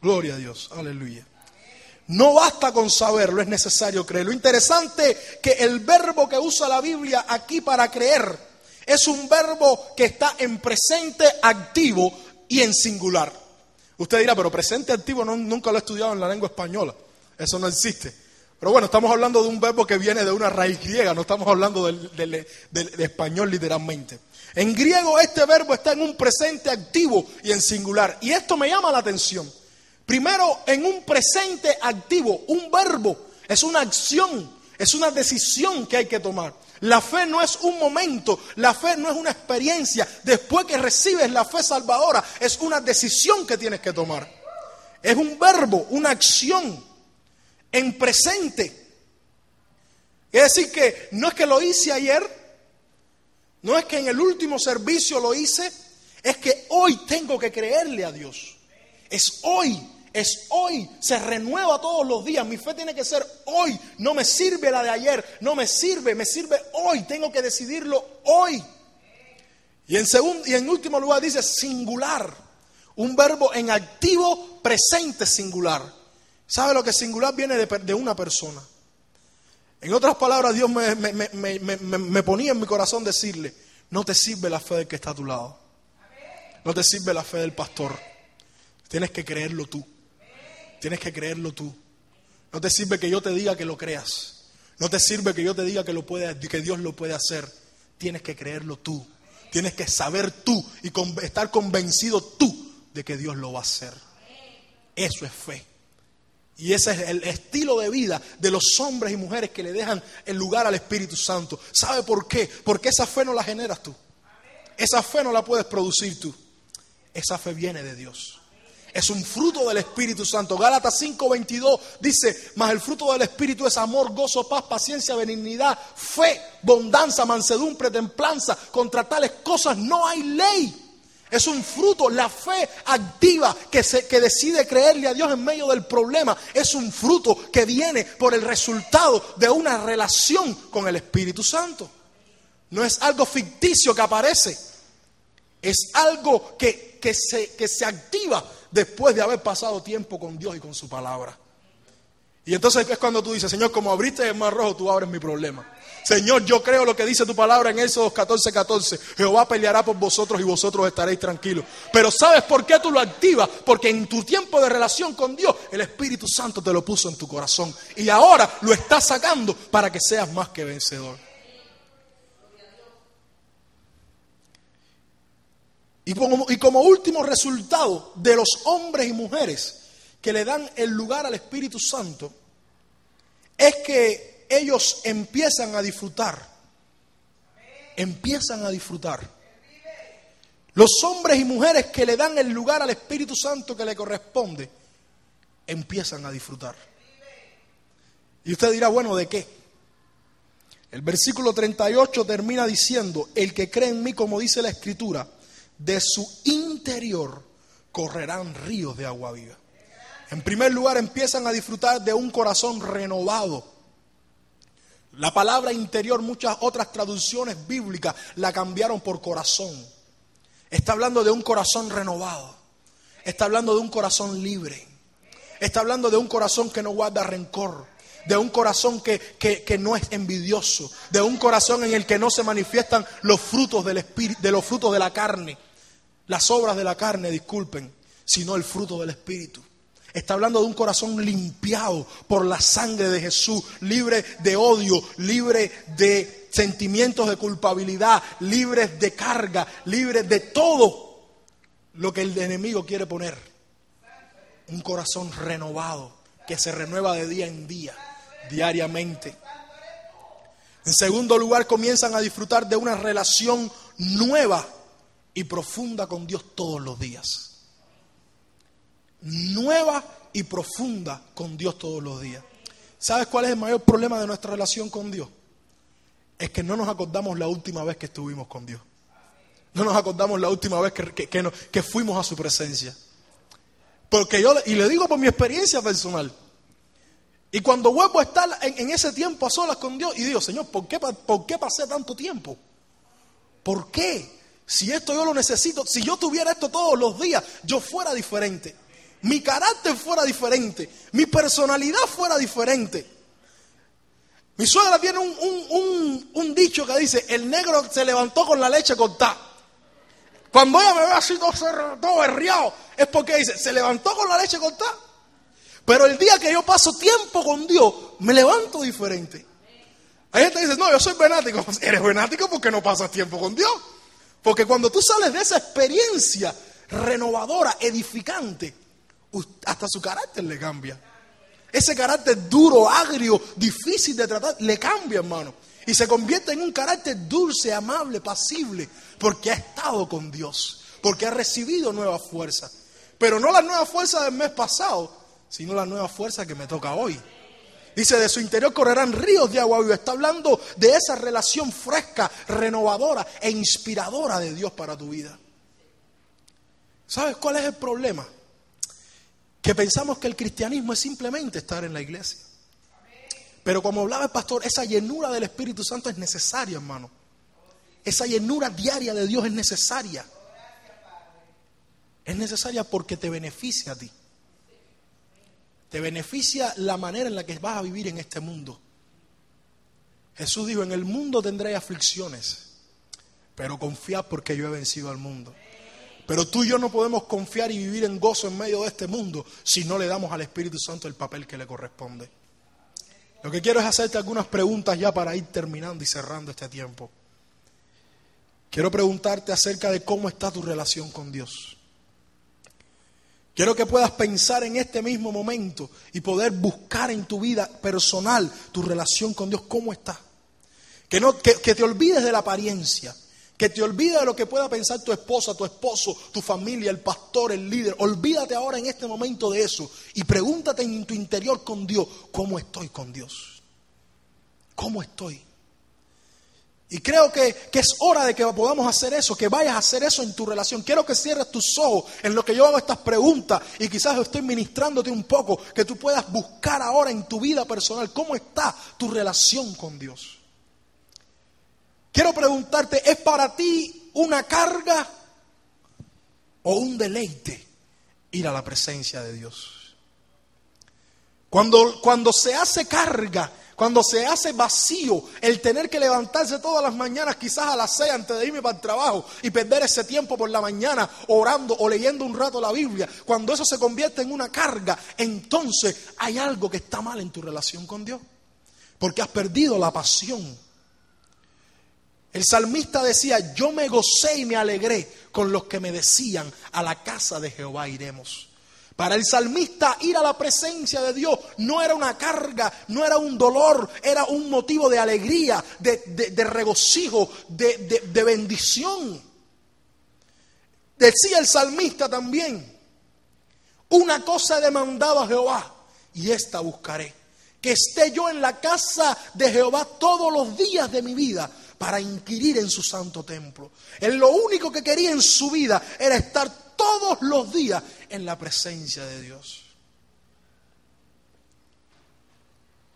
Gloria a Dios. Aleluya. No basta con saberlo, es necesario creer. Lo interesante que el verbo que usa la Biblia aquí para creer es un verbo que está en presente activo y en singular. Usted dirá, pero presente activo no, nunca lo he estudiado en la lengua española. Eso no existe. Pero bueno, estamos hablando de un verbo que viene de una raíz griega, no estamos hablando del, español literalmente. En griego este verbo está en un presente activo y en singular. Y esto me llama la atención. Primero, en un presente activo, un verbo es una acción, es una decisión que hay que tomar. La fe no es un momento, la fe no es una experiencia. Después que recibes la fe salvadora, es una decisión que tienes que tomar. Es un verbo, una acción en presente. Es decir, que no es que lo hice ayer, no es que en el último servicio lo hice, es que hoy tengo que creerle a Dios. Es hoy es hoy, se renueva todos los días. Mi fe tiene que ser hoy. No me sirve la de ayer, no me sirve, me sirve hoy. Tengo que decidirlo hoy. Y en, segundo, y en último lugar dice singular, un verbo en activo presente singular. ¿Sabe lo que singular viene de, una persona? En otras palabras, Dios me, me, ponía en mi corazón decirle, no te sirve la fe del que está a tu lado. No te sirve la fe del pastor. Tienes que creerlo tú. Tienes que creerlo tú. No te sirve que yo te diga que lo creas. No te sirve que yo te diga que, lo puede, que Dios lo puede hacer. Tienes que creerlo tú. Tienes que saber tú y estar convencido tú de que Dios lo va a hacer. Eso es fe. Y ese es el estilo de vida de los hombres y mujeres que le dejan el lugar al Espíritu Santo. ¿Sabe por qué? Porque esa fe no la generas tú. Esa fe no la puedes producir tú. Esa fe viene de Dios es un fruto del Espíritu Santo. Gálatas 5:22 dice, mas el fruto del Espíritu es amor, gozo, paz, paciencia, benignidad, fe, bondanza, mansedumbre, templanza. Contra tales cosas no hay ley. Es un fruto, la fe activa que, se, que decide creerle a Dios en medio del problema. Es un fruto que viene por el resultado de una relación con el Espíritu Santo. No es algo ficticio que aparece. Es algo que, que, se, que se activa después de haber pasado tiempo con Dios y con su palabra. Y entonces es cuando tú dices, Señor, como abriste el mar rojo, tú abres mi problema. Señor, yo creo lo que dice tu palabra en esos 14, 14. Jehová peleará por vosotros y vosotros estaréis tranquilos. Pero ¿sabes por qué tú lo activas? Porque en tu tiempo de relación con Dios, el Espíritu Santo te lo puso en tu corazón. Y ahora lo estás sacando para que seas más que vencedor. Y como, y como último resultado de los hombres y mujeres que le dan el lugar al Espíritu Santo, es que ellos empiezan a disfrutar. Empiezan a disfrutar. Los hombres y mujeres que le dan el lugar al Espíritu Santo que le corresponde, empiezan a disfrutar. Y usted dirá, bueno, ¿de qué? El versículo 38 termina diciendo, el que cree en mí, como dice la Escritura, de su interior correrán ríos de agua viva. En primer lugar, empiezan a disfrutar de un corazón renovado la palabra interior, muchas otras traducciones bíblicas la cambiaron por corazón. Está hablando de un corazón renovado. Está hablando de un corazón libre. Está hablando de un corazón que no guarda rencor. De un corazón que, que, no es envidioso. De un corazón en el que no se manifiestan los frutos del espíritu, de los frutos de la carne. Las obras de la carne, disculpen, sino el fruto del espíritu. Está hablando de un corazón limpiado por la sangre de Jesús, libre de odio, libre de sentimientos de culpabilidad, libre de carga, libre de todo lo que el enemigo quiere poner. Un corazón renovado que se renueva de día en día, diariamente. En segundo lugar, comienzan a disfrutar de una relación nueva y profunda con Dios todos los días nueva y profunda con Dios todos los días. ¿Sabes cuál es el mayor problema de nuestra relación con Dios? Es que no nos acordamos la última vez que estuvimos con Dios. No nos acordamos la última vez que, que, fuimos a su presencia. Porque yo, y le digo por mi experiencia personal, y cuando vuelvo a estar en, ese tiempo a solas con Dios, y digo, Señor, ¿por qué, ¿por qué pasé tanto tiempo? ¿Por qué? Si esto yo lo necesito, si yo tuviera esto todos los días, yo fuera diferente mi carácter fuera diferente, mi personalidad fuera diferente. Mi suegra tiene un, dicho que dice, el negro se levantó con la leche cortada. Cuando ella me ve así todo, todo berriado, es porque dice, se levantó con la leche cortada. Pero el día que yo paso tiempo con Dios, me levanto diferente. Hay gente que dice, no, yo soy venático. Eres venático porque no pasas tiempo con Dios. Porque cuando tú sales de esa experiencia renovadora, edificante, hasta su carácter le cambia. Ese carácter duro, agrio, difícil de tratar, le cambia, hermano. Y se convierte en un carácter dulce, amable, pasible, porque ha estado con Dios, porque ha recibido nueva fuerza. Pero no la nueva fuerza del mes pasado, sino la nueva fuerza que me toca hoy. Dice, de su interior correrán ríos de agua viva. Está hablando de esa relación fresca, renovadora e inspiradora de Dios para tu vida. ¿Sabes cuál es el problema? que pensamos que el cristianismo es simplemente estar en la iglesia. Pero como hablaba el pastor, esa llenura del Espíritu Santo es necesaria, hermano. Esa llenura diaria de Dios es necesaria. Es necesaria porque te beneficia a ti. Te beneficia la manera en la que vas a vivir en este mundo. Jesús dijo, en el mundo tendré aflicciones, pero confiad porque yo he vencido al mundo. Pero tú y yo no podemos confiar y vivir en gozo en medio de este mundo si no le damos al Espíritu Santo el papel que le corresponde. Lo que quiero es hacerte algunas preguntas ya para ir terminando y cerrando este tiempo. Quiero preguntarte acerca de cómo está tu relación con Dios. Quiero que puedas pensar en este mismo momento y poder buscar en tu vida personal tu relación con Dios, cómo está. Que, no, que, que te olvides de la apariencia, que te olvide de lo que pueda pensar tu esposa, tu esposo, tu familia, el pastor, el líder. Olvídate ahora en este momento de eso y pregúntate en tu interior con Dios, ¿cómo estoy con Dios? ¿Cómo estoy? Y creo que, que, es hora de que podamos hacer eso, que vayas a hacer eso en tu relación. Quiero que cierres tus ojos en lo que yo hago estas preguntas y quizás estoy ministrándote un poco, que tú puedas buscar ahora en tu vida personal cómo está tu relación con Dios. Quiero preguntarte, ¿es para ti una carga o un deleite ir a la presencia de Dios? Cuando, cuando se hace carga, cuando se hace vacío el tener que levantarse todas las mañanas, quizás a las seis antes de irme para el trabajo y perder ese tiempo por la mañana orando o leyendo un rato la Biblia, cuando eso se convierte en una carga, entonces hay algo que está mal en tu relación con Dios. Porque has perdido la pasión. El salmista decía, yo me gocé y me alegré con los que me decían, a la casa de Jehová iremos. Para el salmista ir a la presencia de Dios no era una carga, no era un dolor, era un motivo de alegría, de, regocijo, de, bendición. Decía el salmista también, una cosa he demandado a Jehová y esta buscaré, que esté yo en la casa de Jehová todos los días de mi vida para inquirir en su santo templo. Él lo único que quería en su vida era estar todos los días en la presencia de Dios.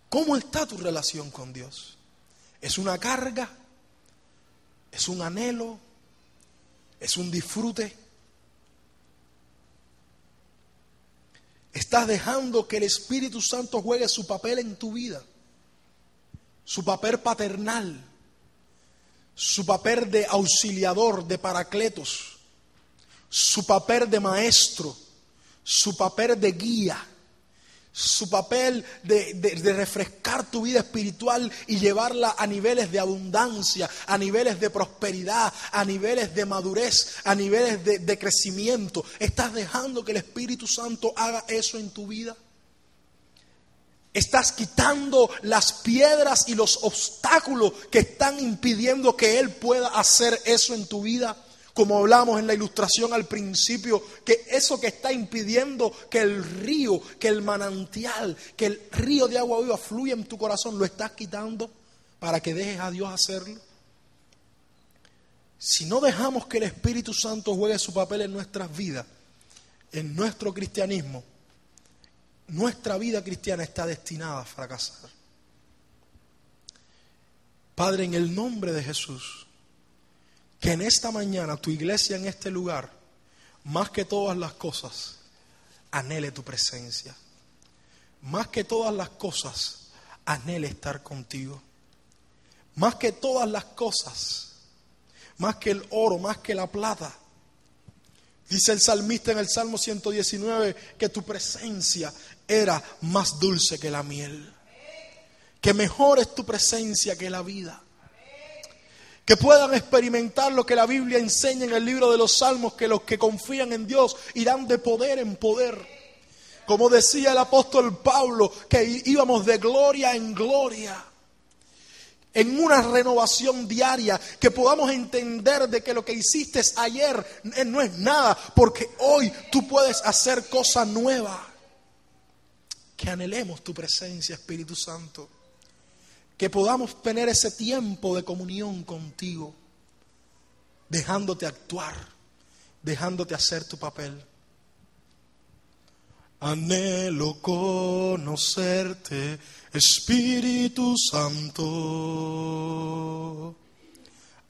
¿Cómo está tu relación con Dios? ¿Es una carga? ¿Es un anhelo? ¿Es un disfrute? ¿Estás dejando que el Espíritu Santo juegue su papel en tu vida? Su papel paternal, su papel de auxiliador, de paracletos su papel de maestro, su papel de guía, su papel de, refrescar tu vida espiritual y llevarla a niveles de abundancia, a niveles de prosperidad, a niveles de madurez, a niveles de, de crecimiento. ¿Estás dejando que el Espíritu Santo haga eso en tu vida? Estás quitando las piedras y los obstáculos que están impidiendo que Él pueda hacer eso en tu vida como hablamos en la ilustración al principio, que eso que está impidiendo que el río, que el manantial, que el río de agua viva fluya en tu corazón, lo estás quitando para que dejes a Dios hacerlo. Si no dejamos que el Espíritu Santo juegue su papel en nuestras vidas, en nuestro cristianismo, nuestra vida cristiana está destinada a fracasar. Padre, en el nombre de Jesús, que en esta mañana tu iglesia en este lugar, más que todas las cosas, anhele tu presencia. Más que todas las cosas, anhele estar contigo. Más que todas las cosas, más que el oro, más que la plata. Dice el salmista en el Salmo 119 que tu presencia era más dulce que la miel. Que mejor es tu presencia que la vida que puedan experimentar lo que la Biblia enseña en el libro de los Salmos, que los que confían en Dios irán de poder en poder. Como decía el apóstol Pablo, que íbamos de gloria en gloria en una renovación diaria, que podamos entender de que lo que hiciste ayer no es nada, porque hoy tú puedes hacer cosa nueva. Que anhelemos tu presencia, Espíritu Santo que podamos tener ese tiempo de comunión contigo, dejándote actuar, dejándote hacer tu papel. Anhelo conocerte, Espíritu Santo.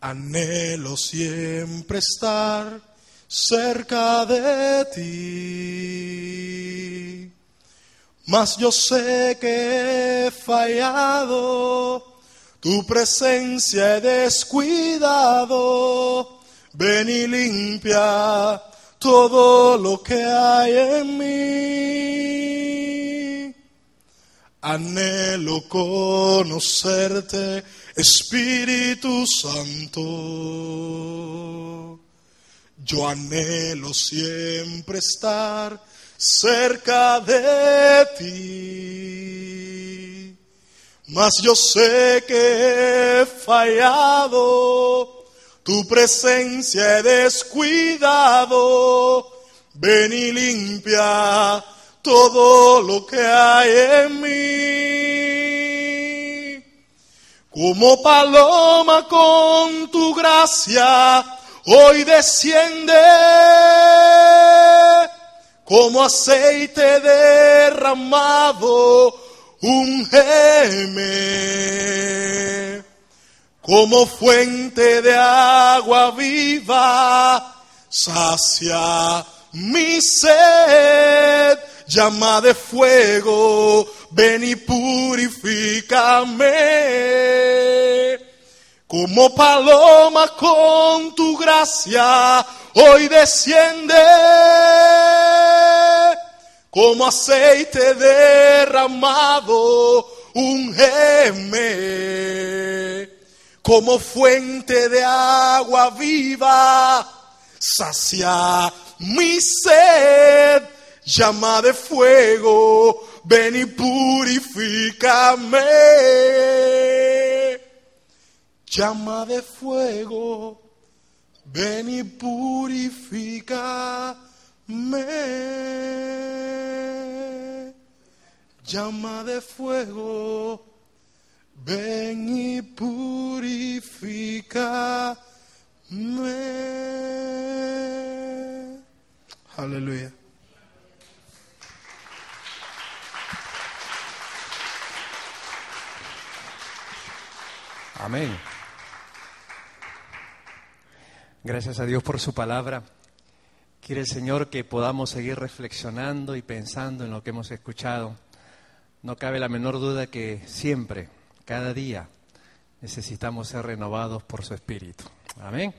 Anhelo siempre estar cerca de ti mas yo sé que he fallado, tu presencia he descuidado, ven y limpia todo lo que hay en mí. Anhelo conocerte, Espíritu Santo. Yo anhelo siempre estar cerca de ti. Mas yo sé que he fallado, tu presencia he descuidado. Ven y limpia todo lo que hay en mí. Como paloma con tu gracia, hoy desciende como aceite derramado, un geme, como fuente de agua viva, sacia mi sed, llama de fuego, ven y purifícame. Como paloma con tu gracia, hoy desciende. Como aceite derramado, ungeme. Como fuente de agua viva, sacia mi sed, llama de fuego, ven y purifícame. Llama de fuego, ven y purifícame. Llama de fuego, ven y purifícame. Aleluya. Amén. Gracias a Dios por su palabra. Quiere el Señor que podamos seguir reflexionando y pensando en lo que hemos escuchado. No cabe la menor duda que siempre, cada día, necesitamos ser renovados por su Espíritu. Amén.